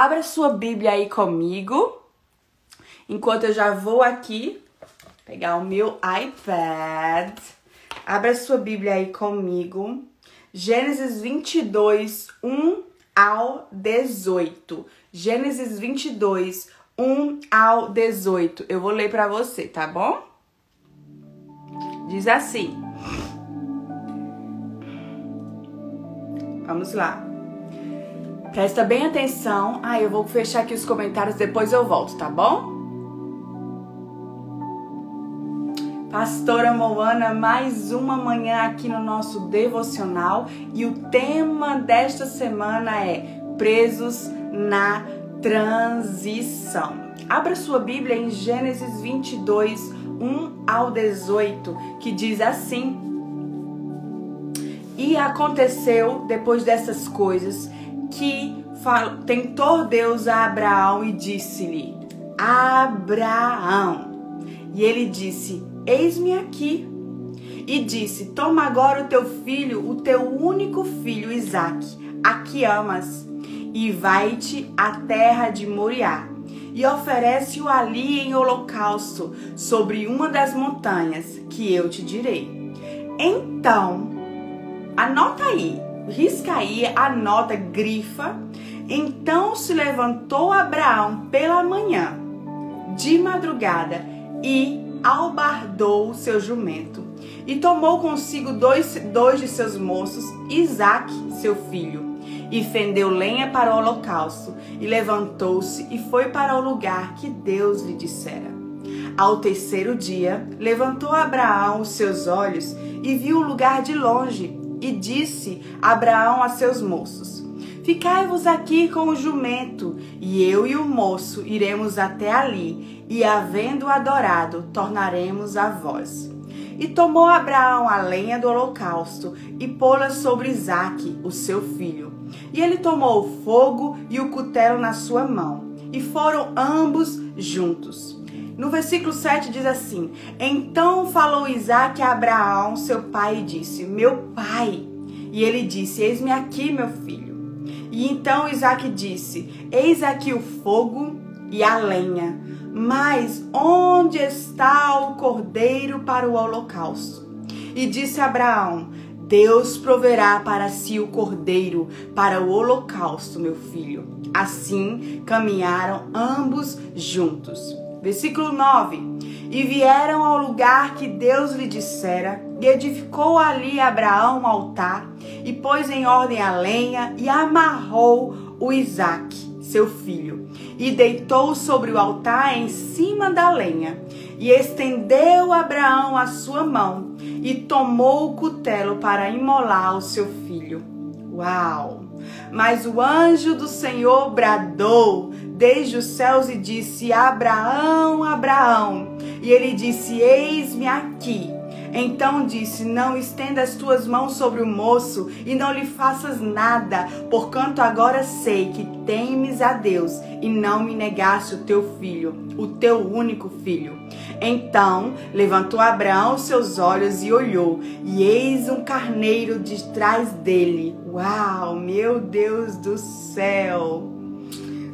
Abra sua Bíblia aí comigo, enquanto eu já vou aqui pegar o meu iPad. Abra sua Bíblia aí comigo. Gênesis 22, 1 ao 18. Gênesis 22, 1 ao 18. Eu vou ler para você, tá bom? Diz assim. Vamos lá. Presta bem atenção. Ah, eu vou fechar aqui os comentários, depois eu volto, tá bom? Pastora Moana, mais uma manhã aqui no nosso devocional e o tema desta semana é Presos na Transição. Abra sua Bíblia em Gênesis 22, 1 ao 18, que diz assim: e aconteceu, depois dessas coisas, que tentou Deus a Abraão e disse-lhe: Abraão. E ele disse: Eis-me aqui. E disse: Toma agora o teu filho, o teu único filho Isaque, a que amas, e vai-te à terra de Moriá, e oferece-o ali em holocausto, sobre uma das montanhas que eu te direi. Então Anota aí, risca aí, anota, grifa. Então se levantou Abraão pela manhã, de madrugada, e albardou seu jumento. E tomou consigo dois, dois de seus moços, Isaque, seu filho, e fendeu lenha para o holocausto, e levantou-se e foi para o lugar que Deus lhe dissera. Ao terceiro dia, levantou Abraão os seus olhos e viu o lugar de longe, e disse Abraão a seus moços: Ficai-vos aqui com o jumento, e eu e o moço iremos até ali, e havendo adorado, tornaremos a vós. E tomou Abraão a lenha do holocausto e pô-la sobre Isaque, o seu filho. E ele tomou o fogo e o cutelo na sua mão, e foram ambos juntos. No versículo 7 diz assim: Então falou Isaac a Abraão, seu pai, e disse: Meu pai. E ele disse: Eis-me aqui, meu filho. E então Isaac disse: Eis aqui o fogo e a lenha, mas onde está o cordeiro para o holocausto? E disse Abraão: Deus proverá para si o cordeiro para o holocausto, meu filho. Assim caminharam ambos juntos. Versículo 9: E vieram ao lugar que Deus lhe dissera, e edificou ali Abraão um altar, e pôs em ordem a lenha, e amarrou o Isaque, seu filho, e deitou sobre o altar em cima da lenha. E estendeu Abraão a sua mão, e tomou o cutelo para imolar o seu filho. Uau! Mas o anjo do Senhor bradou desde os céus e disse: Abraão, Abraão. E ele disse: Eis-me aqui. Então disse: Não estenda as tuas mãos sobre o moço e não lhe faças nada, porquanto agora sei que temes a Deus e não me negaste o teu filho, o teu único filho. Então levantou Abraão seus olhos e olhou, e eis um carneiro de trás dele. Uau, meu Deus do céu!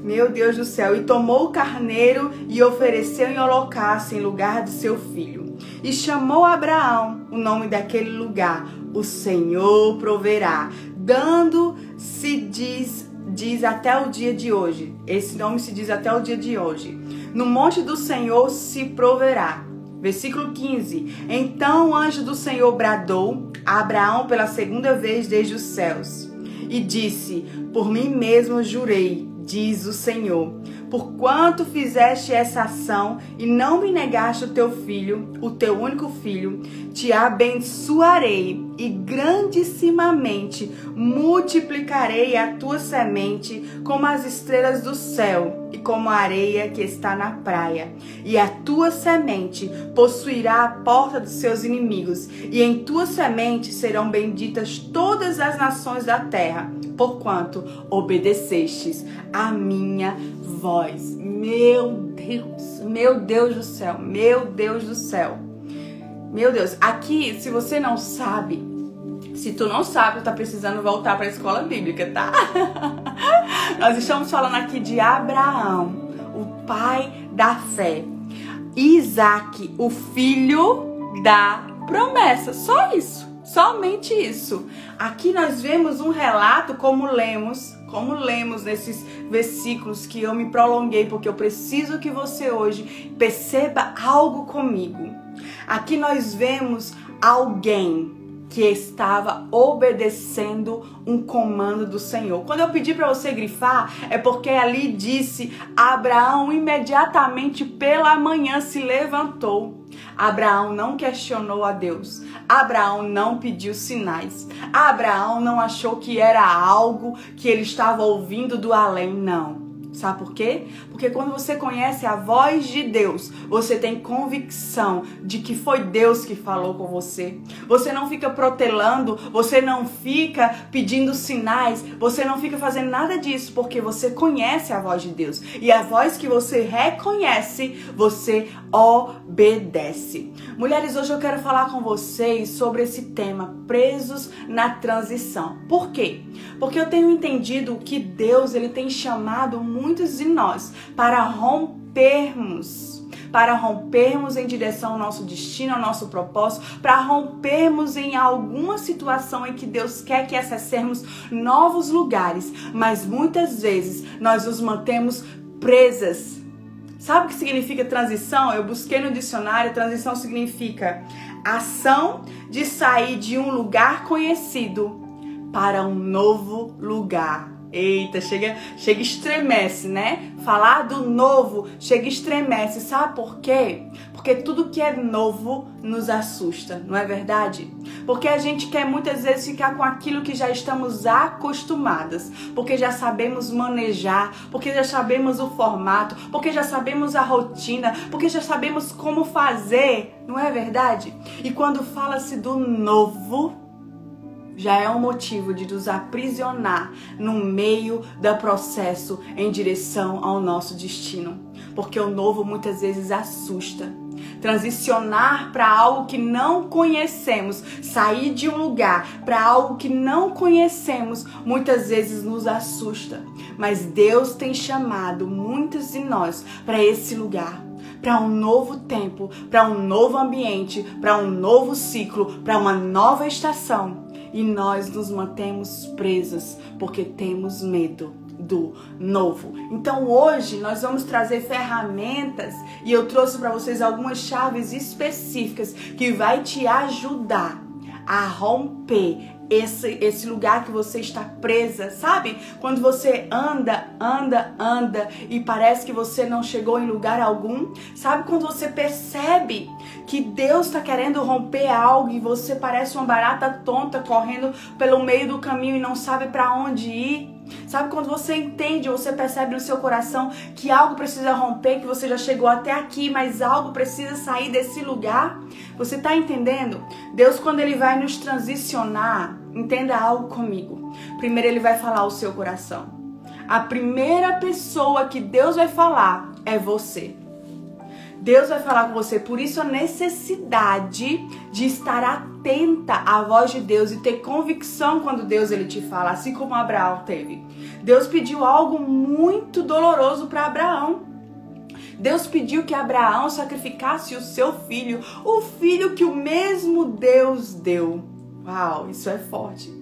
Meu Deus do céu, e tomou o carneiro e ofereceu em holocausto em lugar de seu filho. E chamou Abraão o nome daquele lugar, o Senhor proverá, dando-se diz, diz até o dia de hoje. Esse nome se diz até o dia de hoje. No monte do Senhor se proverá. Versículo 15. Então o anjo do Senhor bradou a Abraão pela segunda vez desde os céus e disse: Por mim mesmo jurei diz o Senhor. Porquanto fizeste essa ação e não me negaste o teu filho, o teu único filho, te abençoarei e grandissimamente multiplicarei a tua semente como as estrelas do céu e como a areia que está na praia. E a tua semente possuirá a porta dos seus inimigos, e em tua semente serão benditas todas as nações da terra, porquanto obedecestes a minha voz. Meu Deus, meu Deus do céu, meu Deus do céu. Meu Deus, aqui, se você não sabe, Se tu não sabe, tu tá precisando voltar para a escola bíblica, tá? Nós estamos falando aqui de Abraão, o pai da fé. Isaac, o filho da promessa. Só isso. Somente isso. Aqui nós vemos um relato como lemos, como lemos nesses versículos que eu me prolonguei porque eu preciso que você hoje perceba algo comigo. Aqui nós vemos alguém que estava obedecendo um comando do Senhor. Quando eu pedi para você grifar, é porque ali disse: Abraão imediatamente pela manhã se levantou. Abraão não questionou a Deus. Abraão não pediu sinais. Abraão não achou que era algo que ele estava ouvindo do além, não. Sabe por quê? Porque quando você conhece a voz de Deus, você tem convicção de que foi Deus que falou com você. Você não fica protelando, você não fica pedindo sinais, você não fica fazendo nada disso, porque você conhece a voz de Deus. E a voz que você reconhece, você obedece. Mulheres, hoje eu quero falar com vocês sobre esse tema, presos na transição. Por quê? Porque eu tenho entendido que Deus ele tem chamado muitos de nós para rompermos para rompermos em direção ao nosso destino, ao nosso propósito, para rompermos em alguma situação em que Deus quer que acessemos novos lugares, mas muitas vezes nós nos mantemos presas. Sabe o que significa transição? Eu busquei no dicionário, transição significa ação de sair de um lugar conhecido para um novo lugar. Eita, chega, chega estremece, né? Falar do novo chega estremece. Sabe por quê? Porque tudo que é novo nos assusta, não é verdade? Porque a gente quer muitas vezes ficar com aquilo que já estamos acostumadas, porque já sabemos manejar, porque já sabemos o formato, porque já sabemos a rotina, porque já sabemos como fazer, não é verdade? E quando fala-se do novo, já é um motivo de nos aprisionar no meio do processo em direção ao nosso destino. Porque o novo muitas vezes assusta. Transicionar para algo que não conhecemos, sair de um lugar para algo que não conhecemos, muitas vezes nos assusta. Mas Deus tem chamado muitos de nós para esse lugar para um novo tempo, para um novo ambiente, para um novo ciclo, para uma nova estação e nós nos mantemos presas porque temos medo do novo. Então hoje nós vamos trazer ferramentas e eu trouxe para vocês algumas chaves específicas que vai te ajudar a romper esse, esse lugar que você está presa, sabe? Quando você anda, anda, anda e parece que você não chegou em lugar algum, sabe? Quando você percebe que Deus está querendo romper algo e você parece uma barata tonta correndo pelo meio do caminho e não sabe para onde ir. Sabe quando você entende, você percebe no seu coração que algo precisa romper, que você já chegou até aqui, mas algo precisa sair desse lugar? Você está entendendo? Deus, quando Ele vai nos transicionar, entenda algo comigo. Primeiro, Ele vai falar o seu coração. A primeira pessoa que Deus vai falar é você. Deus vai falar com você, por isso a necessidade de estar atenta à voz de Deus e ter convicção quando Deus ele te fala, assim como Abraão teve. Deus pediu algo muito doloroso para Abraão. Deus pediu que Abraão sacrificasse o seu filho, o filho que o mesmo Deus deu. Uau, isso é forte.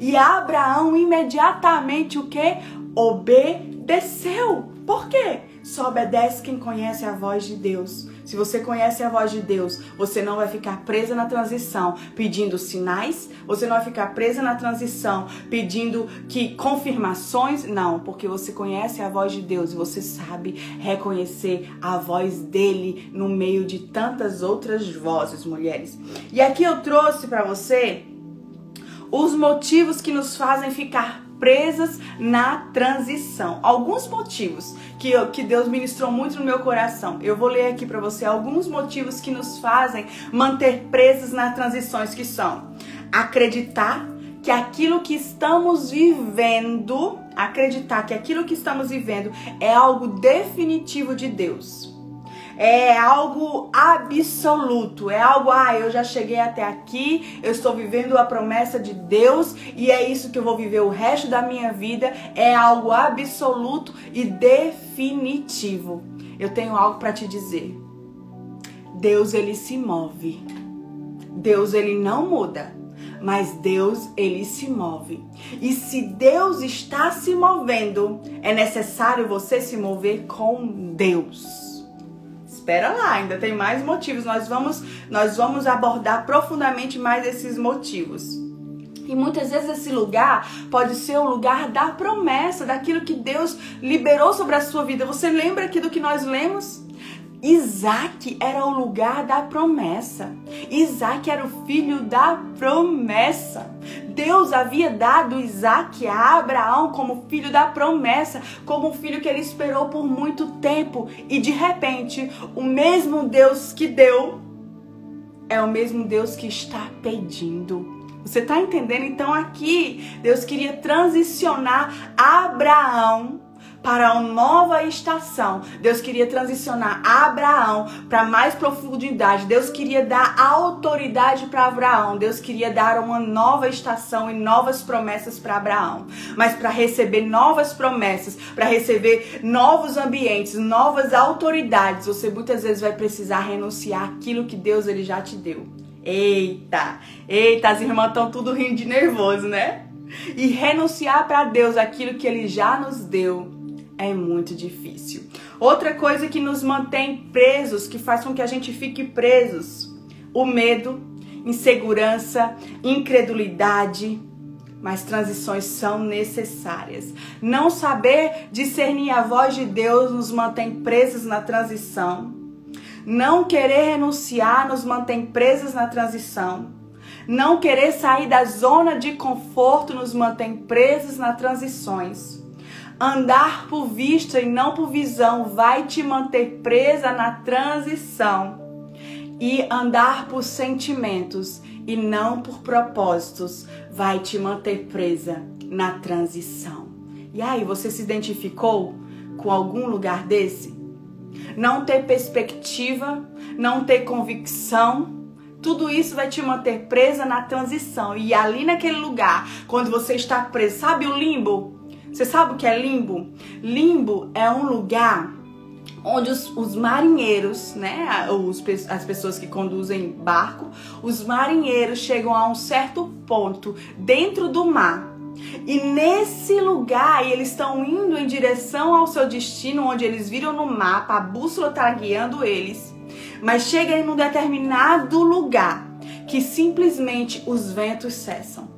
E Abraão imediatamente o que? Obedeceu. Por quê? Só obedece quem conhece a voz de Deus. Se você conhece a voz de Deus, você não vai ficar presa na transição pedindo sinais, você não vai ficar presa na transição pedindo que confirmações, não, porque você conhece a voz de Deus e você sabe reconhecer a voz dele no meio de tantas outras vozes, mulheres. E aqui eu trouxe para você os motivos que nos fazem ficar presas na transição. Alguns motivos que, eu, que Deus ministrou muito no meu coração. Eu vou ler aqui para você alguns motivos que nos fazem manter presas nas transições que são acreditar que aquilo que estamos vivendo, acreditar que aquilo que estamos vivendo é algo definitivo de Deus. É algo absoluto, é algo, ah, eu já cheguei até aqui, eu estou vivendo a promessa de Deus e é isso que eu vou viver o resto da minha vida, é algo absoluto e definitivo. Eu tenho algo para te dizer. Deus ele se move. Deus ele não muda mas Deus ele se move. E se Deus está se movendo, é necessário você se mover com Deus. Espera lá, ainda tem mais motivos. Nós vamos nós vamos abordar profundamente mais esses motivos. E muitas vezes esse lugar pode ser o lugar da promessa, daquilo que Deus liberou sobre a sua vida. Você lembra aqui do que nós lemos? Isaac era o lugar da promessa. Isaac era o filho da promessa. Deus havia dado Isaac a Abraão como filho da promessa, como um filho que ele esperou por muito tempo. E de repente, o mesmo Deus que deu é o mesmo Deus que está pedindo. Você está entendendo? Então aqui, Deus queria transicionar Abraão para uma nova estação. Deus queria transicionar Abraão para mais profundidade. Deus queria dar autoridade para Abraão. Deus queria dar uma nova estação e novas promessas para Abraão. Mas para receber novas promessas, para receber novos ambientes, novas autoridades, você muitas vezes vai precisar renunciar aquilo que Deus ele já te deu. Eita, eita, as irmãs estão tudo rindo de nervoso, né? E renunciar para Deus aquilo que ele já nos deu é muito difícil. Outra coisa que nos mantém presos, que faz com que a gente fique presos, o medo, insegurança, incredulidade, mas transições são necessárias. Não saber discernir a voz de Deus nos mantém presos na transição. Não querer renunciar nos mantém presos na transição. Não querer sair da zona de conforto nos mantém presos nas transições. Andar por vista e não por visão vai te manter presa na transição. E andar por sentimentos e não por propósitos vai te manter presa na transição. E aí, você se identificou com algum lugar desse? Não ter perspectiva, não ter convicção, tudo isso vai te manter presa na transição. E ali naquele lugar, quando você está preso, sabe o limbo? Você sabe o que é limbo? Limbo é um lugar onde os, os marinheiros, né, os, as pessoas que conduzem barco, os marinheiros chegam a um certo ponto dentro do mar. E nesse lugar eles estão indo em direção ao seu destino, onde eles viram no mapa, a bússola está guiando eles. Mas chega em um determinado lugar que simplesmente os ventos cessam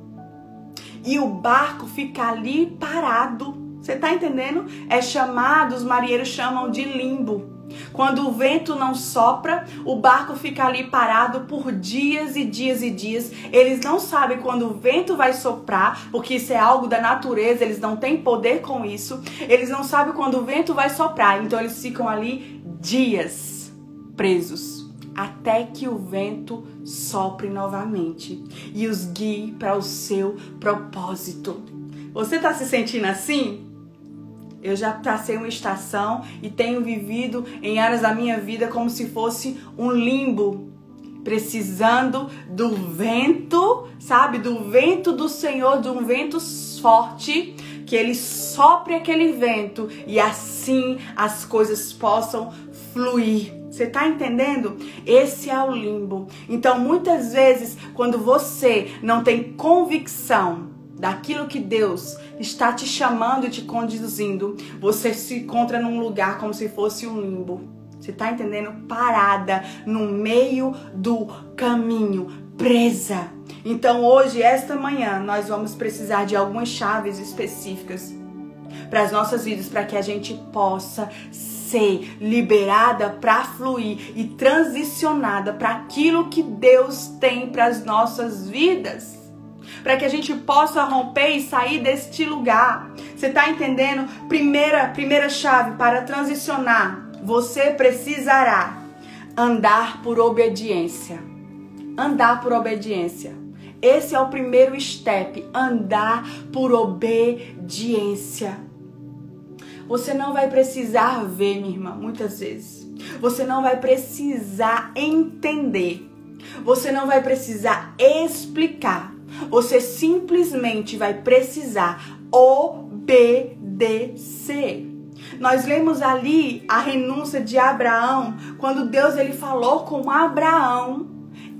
e o barco fica ali parado. Você tá entendendo? É chamado, os marinheiros chamam de limbo. Quando o vento não sopra, o barco fica ali parado por dias e dias e dias. Eles não sabem quando o vento vai soprar, porque isso é algo da natureza, eles não têm poder com isso. Eles não sabem quando o vento vai soprar, então eles ficam ali dias presos até que o vento sopre novamente e os guie para o seu propósito. Você está se sentindo assim? Eu já passei uma estação e tenho vivido em áreas da minha vida como se fosse um limbo, precisando do vento, sabe? Do vento do Senhor, de um vento forte, que ele sopre aquele vento e assim as coisas possam fluir você tá entendendo? Esse é o limbo. Então, muitas vezes, quando você não tem convicção daquilo que Deus está te chamando e te conduzindo, você se encontra num lugar como se fosse um limbo. Você tá entendendo? Parada no meio do caminho, presa. Então, hoje, esta manhã, nós vamos precisar de algumas chaves específicas para as nossas vidas, para que a gente possa ser liberada para fluir e transicionada para aquilo que Deus tem para as nossas vidas. Para que a gente possa romper e sair deste lugar. Você está entendendo? Primeira, primeira chave para transicionar. Você precisará andar por obediência. Andar por obediência. Esse é o primeiro step, andar por obediência. Você não vai precisar ver, minha irmã, muitas vezes. Você não vai precisar entender. Você não vai precisar explicar. Você simplesmente vai precisar obedecer. Nós lemos ali a renúncia de Abraão, quando Deus ele falou com Abraão,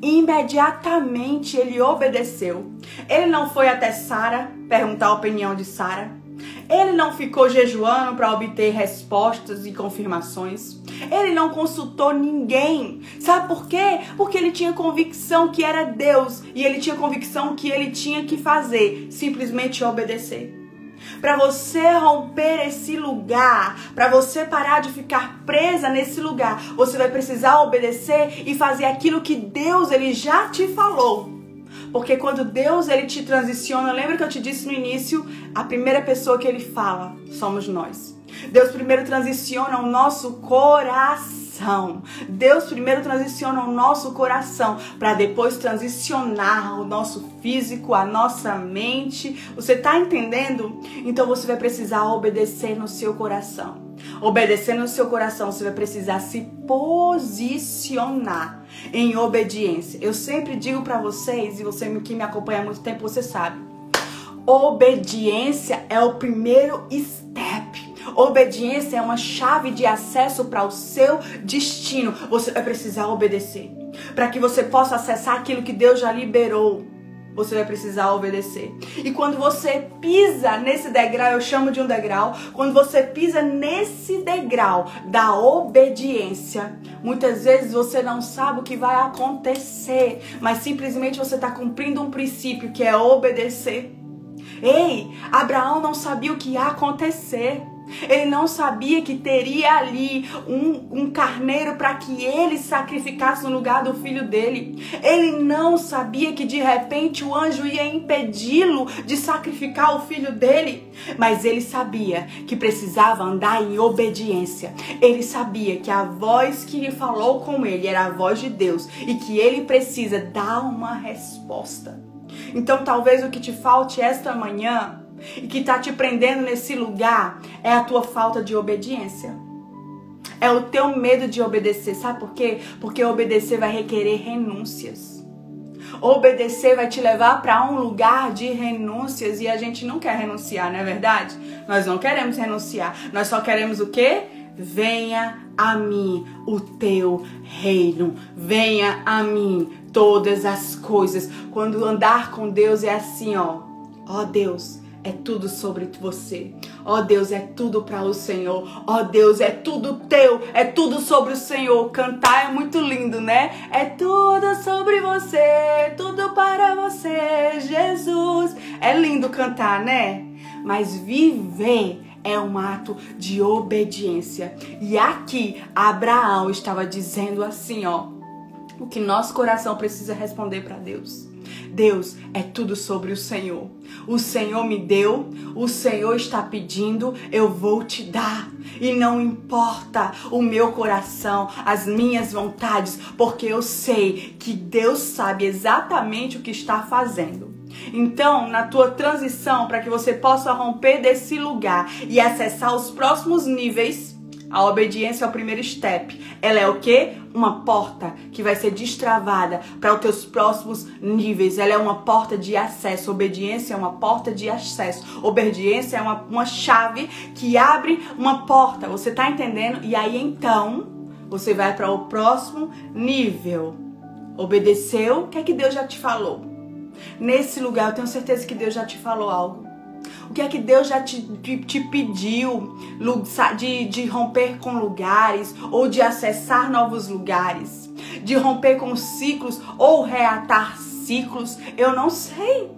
imediatamente ele obedeceu. Ele não foi até Sara perguntar a opinião de Sara. Ele não ficou jejuando para obter respostas e confirmações. Ele não consultou ninguém. Sabe por quê? Porque ele tinha convicção que era Deus e ele tinha convicção que ele tinha que fazer, simplesmente obedecer. Para você romper esse lugar, para você parar de ficar presa nesse lugar, você vai precisar obedecer e fazer aquilo que Deus ele já te falou. Porque quando Deus ele te transiciona, lembra que eu te disse no início, a primeira pessoa que ele fala somos nós. Deus primeiro transiciona o nosso coração. Deus primeiro transiciona o nosso coração para depois transicionar o nosso físico, a nossa mente. Você está entendendo? Então você vai precisar obedecer no seu coração. Obedecer no seu coração, você vai precisar se posicionar em obediência. Eu sempre digo para vocês, e você que me acompanha há muito tempo, você sabe. Obediência é o primeiro step. Obediência é uma chave de acesso para o seu destino. Você vai precisar obedecer para que você possa acessar aquilo que Deus já liberou você vai precisar obedecer. E quando você pisa nesse degrau, eu chamo de um degrau, quando você pisa nesse degrau da obediência, muitas vezes você não sabe o que vai acontecer, mas simplesmente você está cumprindo um princípio que é obedecer. Ei, Abraão não sabia o que ia acontecer. Ele não sabia que teria ali um, um carneiro para que ele sacrificasse no lugar do filho dele. Ele não sabia que de repente o anjo ia impedi-lo de sacrificar o filho dele. Mas ele sabia que precisava andar em obediência. Ele sabia que a voz que lhe falou com ele era a voz de Deus e que ele precisa dar uma resposta. Então, talvez o que te falte esta manhã e que está te prendendo nesse lugar é a tua falta de obediência. É o teu medo de obedecer. Sabe por quê? Porque obedecer vai requerer renúncias. Obedecer vai te levar para um lugar de renúncias e a gente não quer renunciar, não é verdade? Nós não queremos renunciar. Nós só queremos o quê? Venha a mim o teu reino. Venha a mim todas as coisas. Quando andar com Deus é assim, ó. Ó Deus, é tudo sobre você. Ó Deus, é tudo para o Senhor. Ó Deus, é tudo teu, é tudo sobre o Senhor. Cantar é muito lindo, né? É tudo sobre você, tudo para você, Jesus. É lindo cantar, né? Mas viver é um ato de obediência. E aqui Abraão estava dizendo assim, ó, o que nosso coração precisa responder para Deus. Deus, é tudo sobre o Senhor. O Senhor me deu, o Senhor está pedindo, eu vou te dar. E não importa o meu coração, as minhas vontades, porque eu sei que Deus sabe exatamente o que está fazendo. Então, na tua transição, para que você possa romper desse lugar e acessar os próximos níveis, a obediência é o primeiro step. Ela é o que? Uma porta que vai ser destravada para os teus próximos níveis. Ela é uma porta de acesso. Obediência é uma porta de acesso. Obediência é uma, uma chave que abre uma porta. Você está entendendo? E aí então você vai para o próximo nível. Obedeceu? O que é que Deus já te falou? Nesse lugar, eu tenho certeza que Deus já te falou algo. O que é que Deus já te, te, te pediu de, de romper com lugares ou de acessar novos lugares? De romper com ciclos ou reatar ciclos? Eu não sei.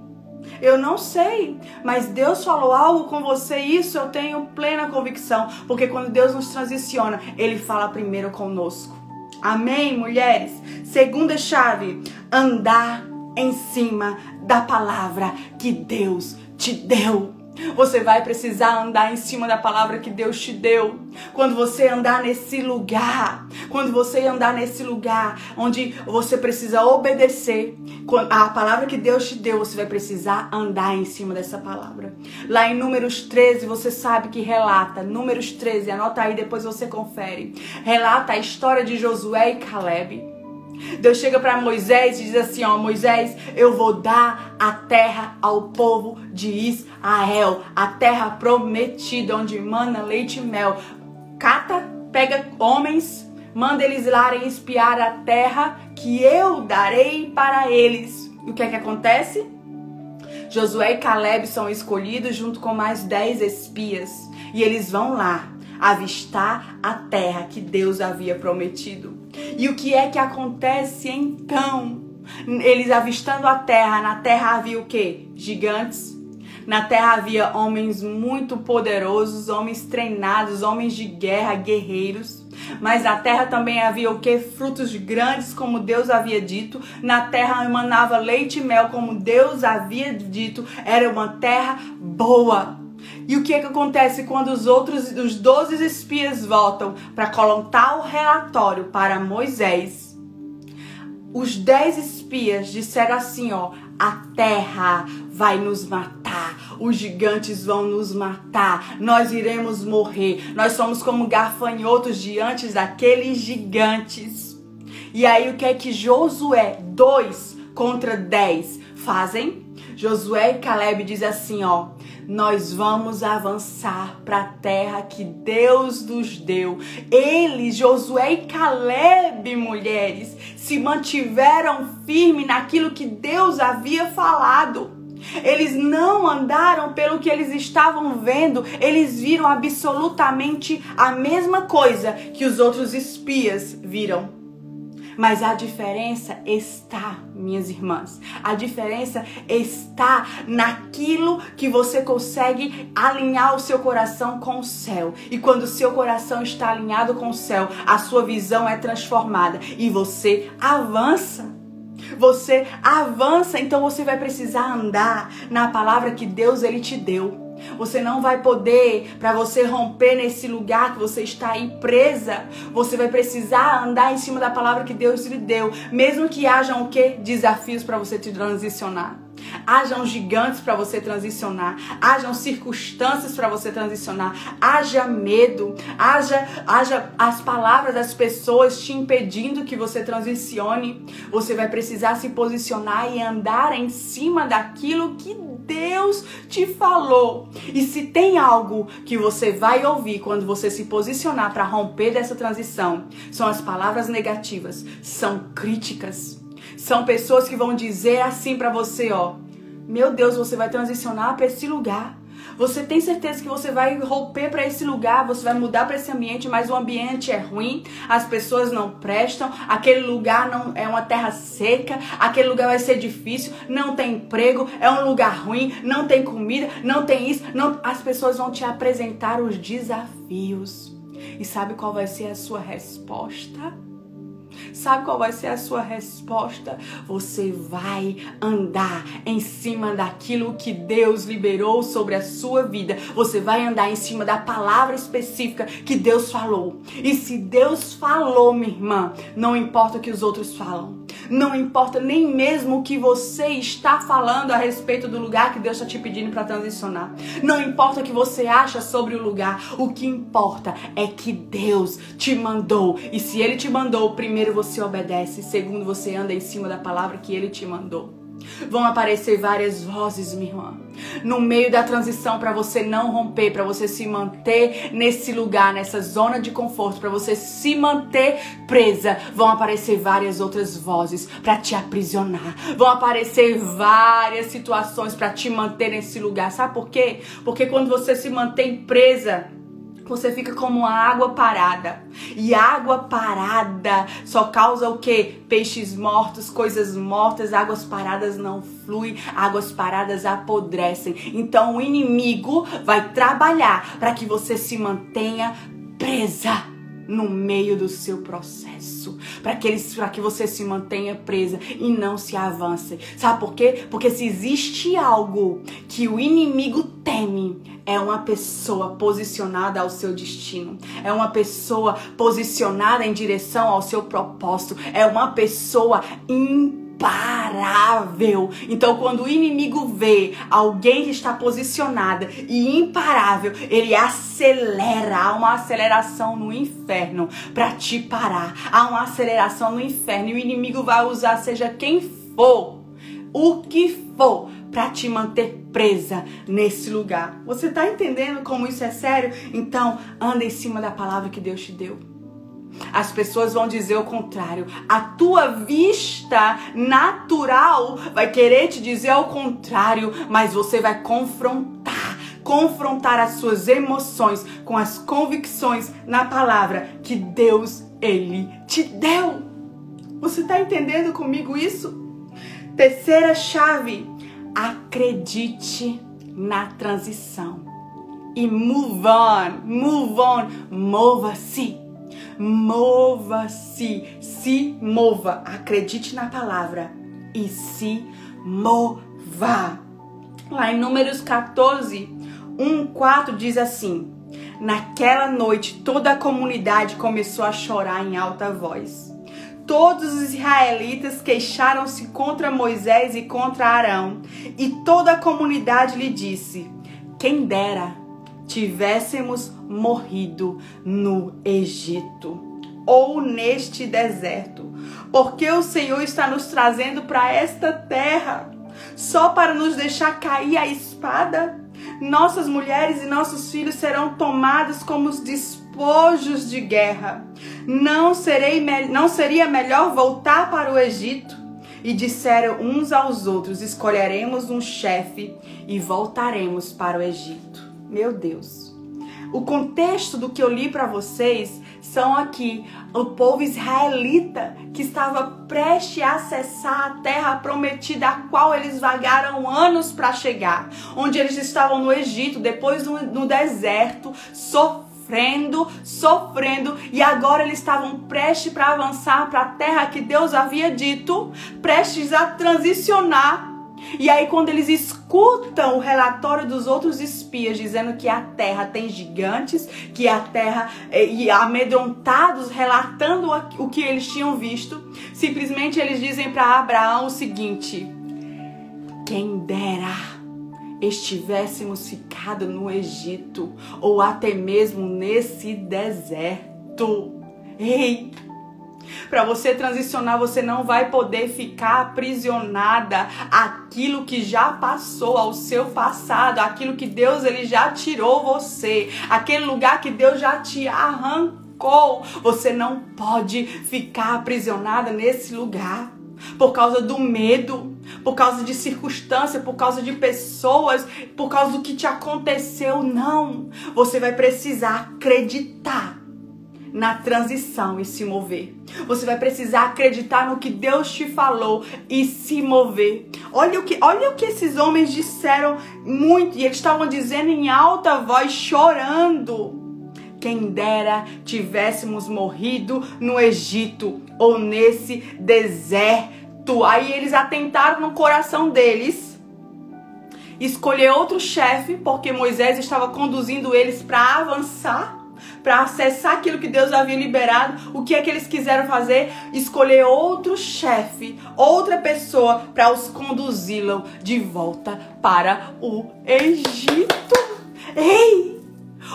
Eu não sei, mas Deus falou algo com você, isso eu tenho plena convicção, porque quando Deus nos transiciona, Ele fala primeiro conosco. Amém, mulheres? Segunda chave: andar em cima da palavra que Deus te deu. Você vai precisar andar em cima da palavra que Deus te deu. Quando você andar nesse lugar, quando você andar nesse lugar onde você precisa obedecer a palavra que Deus te deu, você vai precisar andar em cima dessa palavra. Lá em Números 13, você sabe que relata, Números 13, anota aí, depois você confere. Relata a história de Josué e Caleb. Deus chega para Moisés e diz assim: Ó, Moisés, eu vou dar a terra ao povo de Israel, a terra prometida, onde mana leite e mel. Cata, pega homens, manda eles irem espiar a terra que eu darei para eles. E o que é que acontece? Josué e Caleb são escolhidos junto com mais dez espias. E eles vão lá avistar a terra que Deus havia prometido. E o que é que acontece então? Eles avistando a terra, na terra havia o que? Gigantes. Na terra havia homens muito poderosos, homens treinados, homens de guerra, guerreiros. Mas na terra também havia o que? Frutos grandes, como Deus havia dito. Na terra emanava leite e mel, como Deus havia dito. Era uma terra boa. E o que é que acontece quando os outros, os 12 espias voltam para colocar o relatório para Moisés? Os 10 espias disseram assim, ó, a terra vai nos matar, os gigantes vão nos matar, nós iremos morrer, nós somos como gafanhotos diante daqueles gigantes. E aí o que é que Josué 2 contra 10 fazem? Josué e Caleb dizem assim, ó, nós vamos avançar para a terra que Deus nos deu. Eles, Josué e Caleb, mulheres, se mantiveram firmes naquilo que Deus havia falado. Eles não andaram pelo que eles estavam vendo, eles viram absolutamente a mesma coisa que os outros espias viram. Mas a diferença está, minhas irmãs, a diferença está naquilo que você consegue alinhar o seu coração com o céu. E quando o seu coração está alinhado com o céu, a sua visão é transformada e você avança. Você avança, então você vai precisar andar na palavra que Deus ele te deu. Você não vai poder, para você romper nesse lugar que você está aí presa, você vai precisar andar em cima da palavra que Deus lhe deu, mesmo que hajam o que? Desafios para você te transicionar. Hajam gigantes para você transicionar, hajam circunstâncias para você transicionar, haja medo, haja, haja as palavras das pessoas te impedindo que você transicione. Você vai precisar se posicionar e andar em cima daquilo que Deus te falou. E se tem algo que você vai ouvir quando você se posicionar para romper dessa transição, são as palavras negativas, são críticas. São pessoas que vão dizer assim para você, ó: "Meu Deus, você vai transicionar para esse lugar. Você tem certeza que você vai romper para esse lugar, você vai mudar para esse ambiente, mas o ambiente é ruim, as pessoas não prestam, aquele lugar não é uma terra seca, aquele lugar vai ser difícil, não tem emprego, é um lugar ruim, não tem comida, não tem isso, não, as pessoas vão te apresentar os desafios. E sabe qual vai ser a sua resposta? Sabe qual vai ser a sua resposta? Você vai andar em cima daquilo que Deus liberou sobre a sua vida. Você vai andar em cima da palavra específica que Deus falou. E se Deus falou, minha irmã, não importa o que os outros falam. Não importa nem mesmo o que você está falando a respeito do lugar que Deus está te pedindo para transicionar. Não importa o que você acha sobre o lugar. O que importa é que Deus te mandou. E se Ele te mandou, primeiro você obedece, segundo você anda em cima da palavra que Ele te mandou. Vão aparecer várias vozes, minha irmã. No meio da transição, para você não romper, para você se manter nesse lugar, nessa zona de conforto, para você se manter presa, vão aparecer várias outras vozes para te aprisionar. Vão aparecer várias situações para te manter nesse lugar. Sabe por quê? Porque quando você se mantém presa, você fica como uma água parada. E água parada só causa o que? Peixes mortos, coisas mortas, águas paradas não fluem, águas paradas apodrecem. Então o inimigo vai trabalhar para que você se mantenha presa. No meio do seu processo, para que, eles, que você se mantenha presa e não se avance. Sabe por quê? Porque se existe algo que o inimigo teme, é uma pessoa posicionada ao seu destino, é uma pessoa posicionada em direção ao seu propósito, é uma pessoa imparável. Então, quando o inimigo vê alguém que está posicionada e imparável, ele acelera. Há uma aceleração no inferno para te parar. Há uma aceleração no inferno e o inimigo vai usar, seja quem for, o que for, para te manter presa nesse lugar. Você está entendendo como isso é sério? Então, anda em cima da palavra que Deus te deu. As pessoas vão dizer o contrário. A tua vista natural vai querer te dizer o contrário, mas você vai confrontar, confrontar as suas emoções com as convicções na palavra que Deus ele te deu. Você está entendendo comigo isso? Terceira chave: acredite na transição. E move on, move on, mova-se Mova-se, se mova. Acredite na palavra e se mova. Lá em Números 14, 1, 4 diz assim: Naquela noite toda a comunidade começou a chorar em alta voz. Todos os israelitas queixaram-se contra Moisés e contra Arão, e toda a comunidade lhe disse: Quem dera tivéssemos morrido no Egito ou neste deserto, porque o Senhor está nos trazendo para esta terra só para nos deixar cair a espada. Nossas mulheres e nossos filhos serão tomados como os despojos de guerra. Não, serei, não seria melhor voltar para o Egito? E disseram uns aos outros: Escolheremos um chefe e voltaremos para o Egito. Meu Deus. O contexto do que eu li para vocês são aqui. O povo israelita que estava prestes a acessar a terra prometida a qual eles vagaram anos para chegar, onde eles estavam no Egito, depois no, no deserto, sofrendo, sofrendo, e agora eles estavam prestes para avançar para a terra que Deus havia dito, prestes a transicionar e aí, quando eles escutam o relatório dos outros espias dizendo que a terra tem gigantes, que a terra, eh, e amedrontados, relatando o que eles tinham visto, simplesmente eles dizem para Abraão o seguinte: Quem dera estivéssemos ficado no Egito, ou até mesmo nesse deserto. Ei! Para você transicionar, você não vai poder ficar aprisionada aquilo que já passou ao seu passado, aquilo que Deus ele já tirou você, aquele lugar que Deus já te arrancou. Você não pode ficar aprisionada nesse lugar por causa do medo, por causa de circunstância, por causa de pessoas, por causa do que te aconteceu. Não. Você vai precisar acreditar na transição e se mover. Você vai precisar acreditar no que Deus te falou e se mover. Olha o que, olha o que esses homens disseram muito e eles estavam dizendo em alta voz, chorando. Quem dera tivéssemos morrido no Egito ou nesse deserto. Aí eles atentaram no coração deles escolher outro chefe, porque Moisés estava conduzindo eles para avançar para acessar aquilo que Deus havia liberado, o que é que eles quiseram fazer? Escolher outro chefe, outra pessoa para os conduzi-lo de volta para o Egito. Ei!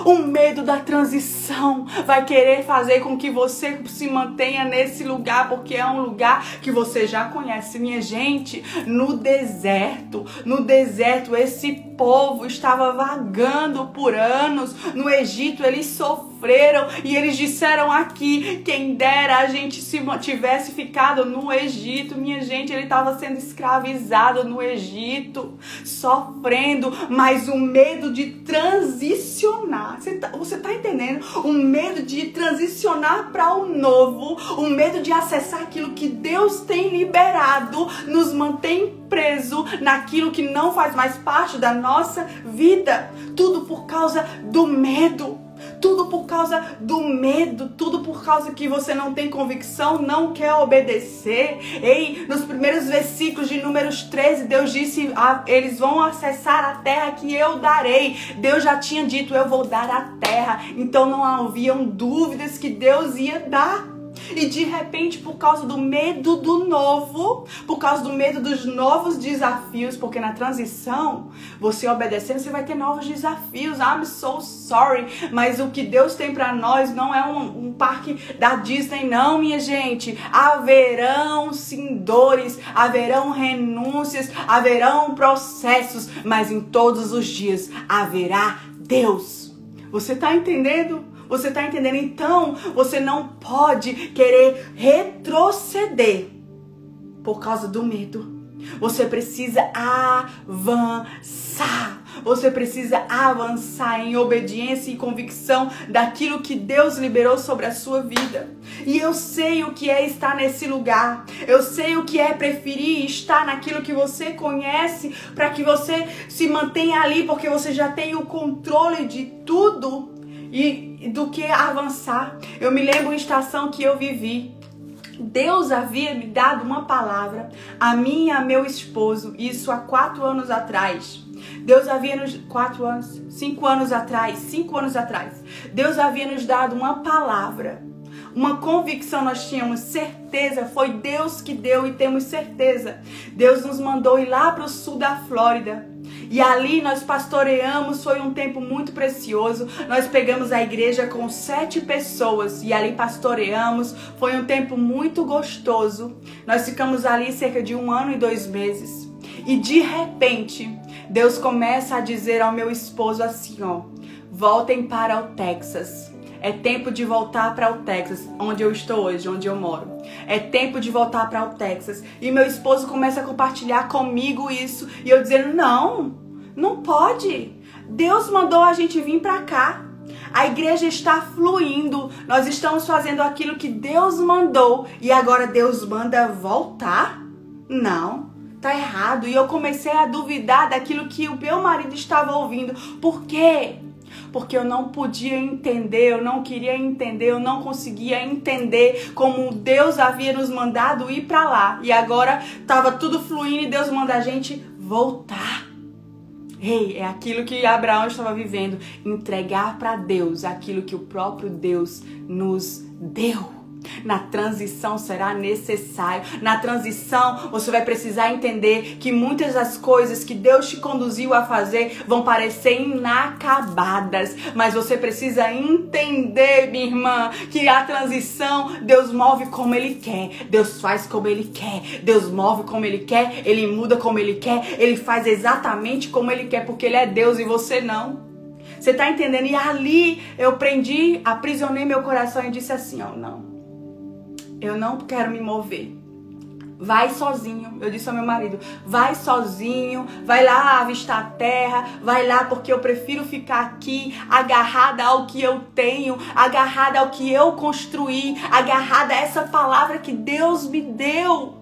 O medo da transição vai querer fazer com que você se mantenha nesse lugar, porque é um lugar que você já conhece, minha gente. No deserto, no deserto, esse povo estava vagando por anos. No Egito, eles sofreram e eles disseram aqui: quem dera a gente se tivesse ficado no Egito, minha gente. Ele estava sendo escravizado no Egito, sofrendo, mas o medo de transicionar você tá, você tá entendendo? O medo de transicionar para o novo, o medo de acessar aquilo que Deus tem liberado, nos mantém preso naquilo que não faz mais parte da nossa vida. Tudo por causa do medo. Tudo por causa do medo, tudo por causa que você não tem convicção, não quer obedecer. Ei, nos primeiros versículos de Números 13, Deus disse: ah, eles vão acessar a terra que eu darei. Deus já tinha dito: eu vou dar a terra. Então não haviam dúvidas que Deus ia dar. E de repente, por causa do medo do novo, por causa do medo dos novos desafios, porque na transição, você obedecendo, você vai ter novos desafios. I'm so sorry. Mas o que Deus tem para nós não é um, um, parque da Disney, não, minha gente. Haverão sim dores, haverão renúncias, haverão processos, mas em todos os dias haverá Deus. Você tá entendendo? Você está entendendo? Então, você não pode querer retroceder por causa do medo. Você precisa avançar. Você precisa avançar em obediência e convicção daquilo que Deus liberou sobre a sua vida. E eu sei o que é estar nesse lugar. Eu sei o que é preferir estar naquilo que você conhece para que você se mantenha ali porque você já tem o controle de tudo e do que avançar. Eu me lembro uma estação que eu vivi. Deus havia me dado uma palavra a mim e a meu esposo, isso há quatro anos atrás. Deus havia nos quatro anos, cinco anos atrás, cinco anos atrás. Deus havia nos dado uma palavra, uma convicção. Nós tínhamos certeza, foi Deus que deu e temos certeza. Deus nos mandou ir lá para o sul da Flórida e ali nós pastoreamos, foi um tempo muito precioso. Nós pegamos a igreja com sete pessoas e ali pastoreamos. Foi um tempo muito gostoso. Nós ficamos ali cerca de um ano e dois meses. E de repente, Deus começa a dizer ao meu esposo assim: ó, voltem para o Texas. É tempo de voltar para o Texas, onde eu estou hoje, onde eu moro. É tempo de voltar para o Texas. E meu esposo começa a compartilhar comigo isso e eu dizendo: "Não, não pode. Deus mandou a gente vir para cá. A igreja está fluindo. Nós estamos fazendo aquilo que Deus mandou e agora Deus manda voltar? Não, tá errado. E eu comecei a duvidar daquilo que o meu marido estava ouvindo. Por quê? Porque eu não podia entender, eu não queria entender, eu não conseguia entender como Deus havia nos mandado ir para lá. E agora estava tudo fluindo e Deus manda a gente voltar. Ei, hey, é aquilo que Abraão estava vivendo, entregar para Deus aquilo que o próprio Deus nos deu. Na transição será necessário. Na transição você vai precisar entender que muitas das coisas que Deus te conduziu a fazer vão parecer inacabadas, mas você precisa entender, minha irmã, que a transição Deus move como ele quer, Deus faz como ele quer, Deus move como ele quer, ele muda como ele quer, ele faz exatamente como ele quer, porque ele é Deus e você não. Você tá entendendo? E ali eu prendi, aprisionei meu coração e disse assim, ó, não. Eu não quero me mover. Vai sozinho. Eu disse ao meu marido: vai sozinho, vai lá avistar a terra, vai lá porque eu prefiro ficar aqui agarrada ao que eu tenho, agarrada ao que eu construí, agarrada a essa palavra que Deus me deu.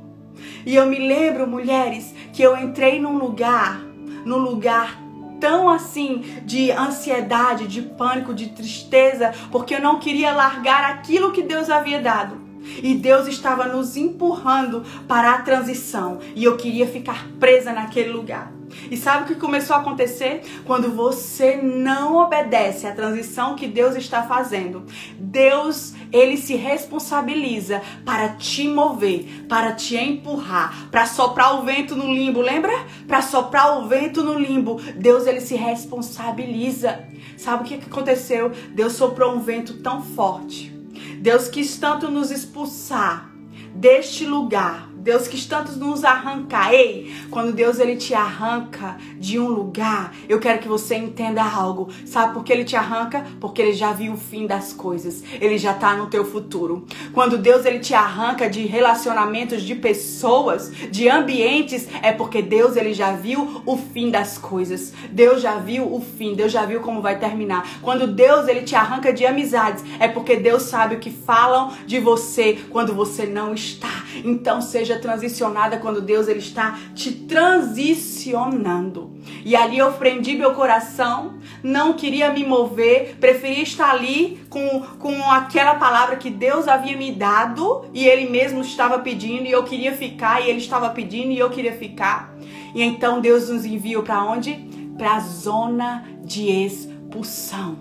E eu me lembro, mulheres, que eu entrei num lugar, num lugar tão assim de ansiedade, de pânico, de tristeza, porque eu não queria largar aquilo que Deus havia dado. E Deus estava nos empurrando para a transição. E eu queria ficar presa naquele lugar. E sabe o que começou a acontecer? Quando você não obedece à transição que Deus está fazendo, Deus, ele se responsabiliza para te mover, para te empurrar, para soprar o vento no limbo, lembra? Para soprar o vento no limbo, Deus ele se responsabiliza. Sabe o que aconteceu? Deus soprou um vento tão forte Deus quis tanto nos expulsar deste lugar Deus quis tanto nos arrancar. Ei, quando Deus ele te arranca de um lugar, eu quero que você entenda algo. Sabe por que ele te arranca? Porque ele já viu o fim das coisas. Ele já tá no teu futuro. Quando Deus ele te arranca de relacionamentos, de pessoas, de ambientes, é porque Deus ele já viu o fim das coisas. Deus já viu o fim, Deus já viu como vai terminar. Quando Deus ele te arranca de amizades, é porque Deus sabe o que falam de você quando você não está. Então seja transicionada quando Deus ele está te transicionando. E ali eu prendi meu coração, não queria me mover, preferia estar ali com, com aquela palavra que Deus havia me dado e Ele mesmo estava pedindo e eu queria ficar e Ele estava pedindo e eu queria ficar. E então Deus nos enviou para onde? Para a zona de expulsão.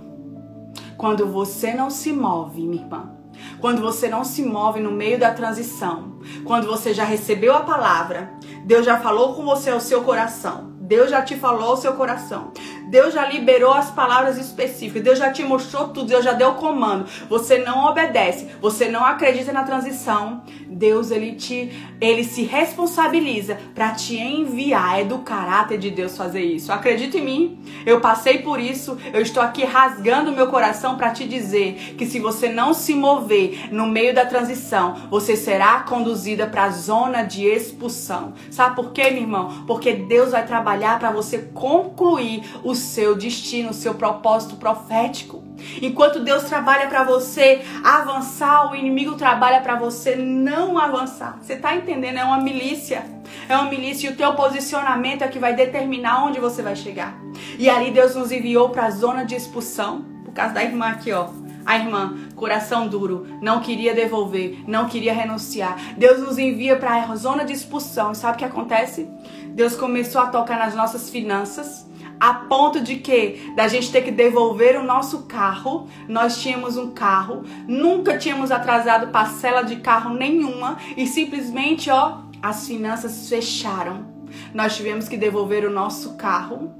Quando você não se move, minha irmã, quando você não se move no meio da transição, quando você já recebeu a palavra, Deus já falou com você ao seu coração, Deus já te falou ao seu coração. Deus já liberou as palavras específicas. Deus já te mostrou tudo. Deus já deu o comando. Você não obedece. Você não acredita na transição. Deus ele te ele se responsabiliza para te enviar. É do caráter de Deus fazer isso. Acredita em mim. Eu passei por isso. Eu estou aqui rasgando meu coração para te dizer que se você não se mover no meio da transição, você será conduzida para a zona de expulsão. Sabe por quê, meu irmão? Porque Deus vai trabalhar para você concluir o seu destino, o seu propósito profético. Enquanto Deus trabalha para você avançar, o inimigo trabalha para você não avançar. Você tá entendendo? É uma milícia. É uma milícia e o teu posicionamento é que vai determinar onde você vai chegar. E ali Deus nos enviou para a zona de expulsão, por causa da irmã aqui, ó. A irmã, coração duro, não queria devolver, não queria renunciar. Deus nos envia para a zona de expulsão. E sabe o que acontece? Deus começou a tocar nas nossas finanças a ponto de que da gente ter que devolver o nosso carro. Nós tínhamos um carro, nunca tínhamos atrasado parcela de carro nenhuma e simplesmente, ó, as finanças fecharam. Nós tivemos que devolver o nosso carro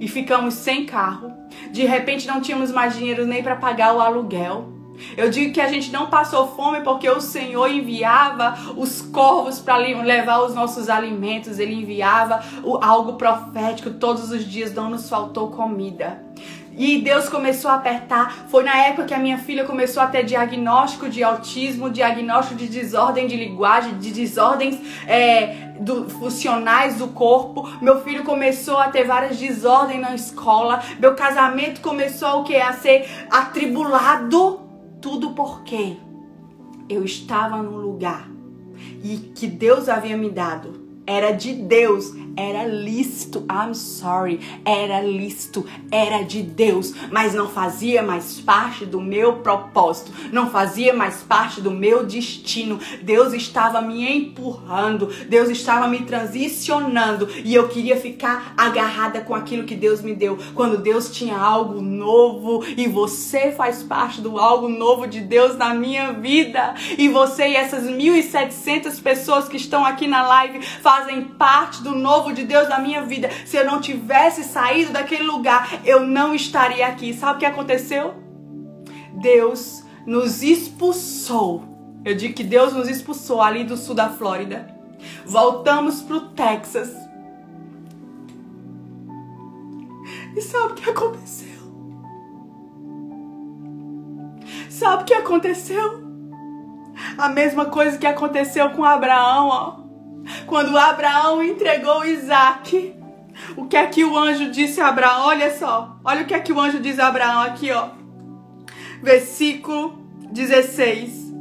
e ficamos sem carro. De repente não tínhamos mais dinheiro nem para pagar o aluguel. Eu digo que a gente não passou fome porque o Senhor enviava os corvos para levar os nossos alimentos, ele enviava algo profético. Todos os dias não nos faltou comida. E Deus começou a apertar. Foi na época que a minha filha começou a ter diagnóstico de autismo, diagnóstico de desordem de linguagem, de desordens é, do, funcionais do corpo. Meu filho começou a ter várias desordens na escola. Meu casamento começou o que? A ser atribulado tudo porque eu estava num lugar e que Deus havia me dado. Era de Deus, era lícito. I'm sorry, era lícito, era de Deus, mas não fazia mais parte do meu propósito, não fazia mais parte do meu destino. Deus estava me empurrando, Deus estava me transicionando e eu queria ficar agarrada com aquilo que Deus me deu. Quando Deus tinha algo novo e você faz parte do algo novo de Deus na minha vida, e você e essas 1.700 pessoas que estão aqui na live fazem parte do novo de Deus na minha vida. Se eu não tivesse saído daquele lugar, eu não estaria aqui. Sabe o que aconteceu? Deus nos expulsou. Eu digo que Deus nos expulsou ali do sul da Flórida. Voltamos pro Texas. E sabe o que aconteceu? Sabe o que aconteceu? A mesma coisa que aconteceu com Abraão, ó. Quando Abraão entregou Isaac, o que é que o anjo disse a Abraão? Olha só, olha o que é que o anjo diz a Abraão aqui, ó. Versículo 16.